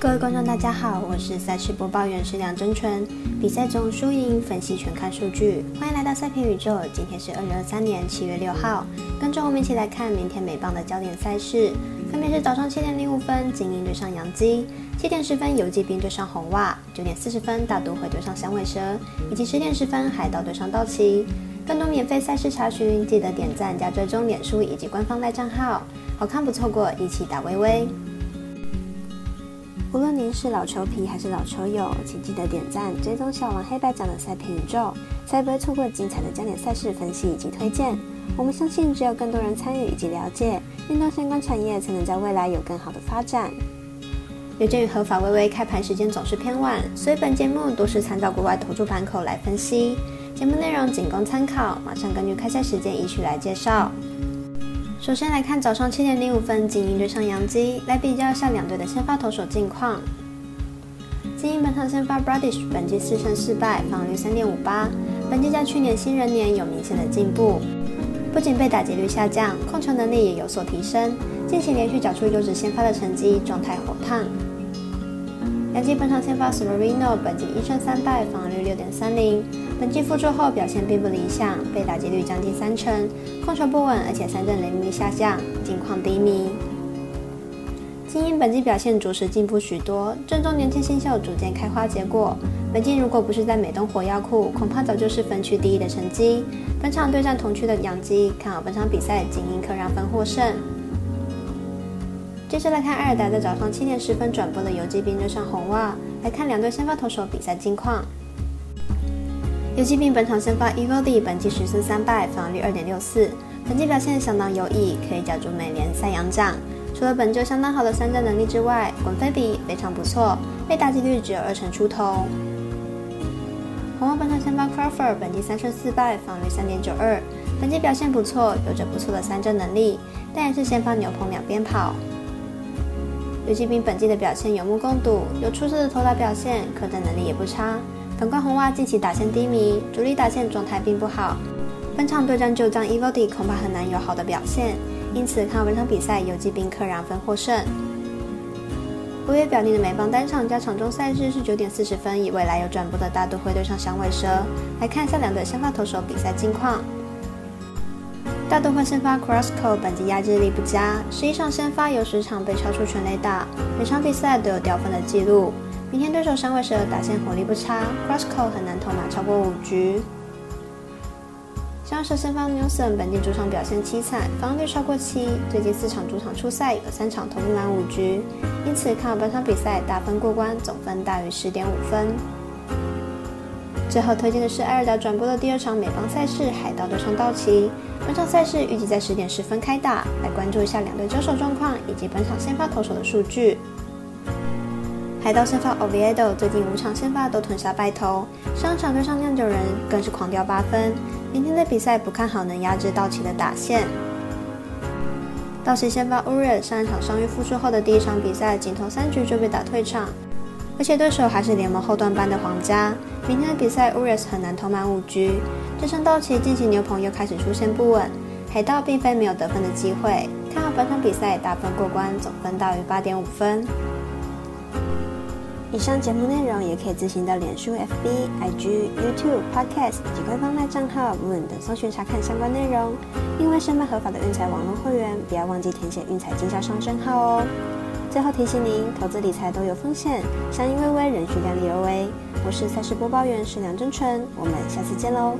各位观众，大家好，我是赛事播报员石梁真纯。比赛中输赢分析全看数据，欢迎来到赛评宇宙。今天是二零二三年七月六号，跟着我们一起来看明天美棒的焦点赛事，分别是早上七点零五分精英对上洋基，七点十分游击兵对上红袜，九点四十分大都会对上响尾蛇，以及十点十分海盗对上道奇。更多免费赛事查询，记得点赞加追踪脸书以及官方赖账号，好看不错过，一起打微微。无论您是老球皮还是老球友，请记得点赞、追踪小王黑白奖的赛评宇宙，才不会错过精彩的焦点赛事分析以及推荐。我们相信，只有更多人参与以及了解运动相关产业，才能在未来有更好的发展。由于合法微微开盘时间总是偏晚，所以本节目都是参照国外投注盘口来分析，节目内容仅供参考。马上根据开赛时间依序来介绍。首先来看早上七点零五分，精英对上杨基，来比较一下两队的先发投手近况。精英本场先发 Bradish，本季四胜四败，防御率三点五八，本季在去年新人年有明显的进步，不仅被打击率下降，控球能力也有所提升，近期连续缴出优质先发的成绩，状态火烫。杨基本场先发 Severino，本季一胜三败，防御率六点三零。本季复出后表现并不理想，被打击率将近三成，控球不稳，而且三振雷率下降，近况低迷。精英本季表现着实进步许多，正中年轻新秀逐渐开花结果。本季如果不是在美东火药库，恐怕早就是分区第一的成绩。本场对战同区的杨基，看好本场比赛精英可让分获胜。接着来看艾尔达在早上七点十分转播的游击兵对上红袜，来看两队先发投手比赛近况。游击兵本场先发 Evody，本季十胜三败，防御率二点六四，本季表现相当优异，可以角逐美联赛扬奖。除了本就相当好的三振能力之外，滚飞比非常不错，被打击率只有二成出头。红袜本场先发 Crawford，本季三胜四败，防御率三点九二，本季表现不错，有着不错的三振能力，但也是先发牛棚两边跑。游击兵本季的表现有目共睹，有出色的投打表现，可战能力也不差。反观红袜近期打线低迷，主力打线状态并不好。本场对战旧将 Evody 恐怕很难有好的表现，因此看本场比赛游击兵客让分获胜。五月表定的美邦单场加场中赛事是九点四十分，以未来有转播的大都会对上响尾蛇。来看一下两队先发投手比赛近况。大都会先发 Crossco 本季压制力不佳，实际上先发有十场被超出全垒打，每场比赛都有掉分的记录。明天对手三位蛇打线火力不差，Crossco 很难投满超过五局。像是先发 Newson 本季主场表现凄惨，防御率超过七，最近四场主场出赛有三场投不满五局，因此看好本场比赛大分过关，总分大于十点五分。最后推荐的是艾尔达转播的第二场美邦赛事海盗对上道奇，本场赛事预计在十点十分开打，来关注一下两队交手状况以及本场先发投手的数据。海盗先发 Oviedo 最近五场先发都吞下败投，上场对上酿酒人更是狂掉八分。明天的比赛不看好能压制道奇的打线。道奇先发 Urias 上一场伤愈复出后的第一场比赛，仅投三局就被打退场，而且对手还是联盟后段班的皇家。明天的比赛，Uris 很难投满五局。这场道奇近期牛棚又开始出现不稳，海盗并非没有得分的机会。看好本场比赛大分过关，总分大于八点五分。以上节目内容也可以自行到脸书、FB、IG、YouTube、Podcast 以及官方赖账号 Moon 等搜寻查看相关内容。另外，申办合法的运彩网络会员，不要忘记填写运彩经销商证号哦。最后提醒您，投资理财都有风险，相依微微，仍需量力而为。我是赛事播报员石梁真纯，我们下次见喽。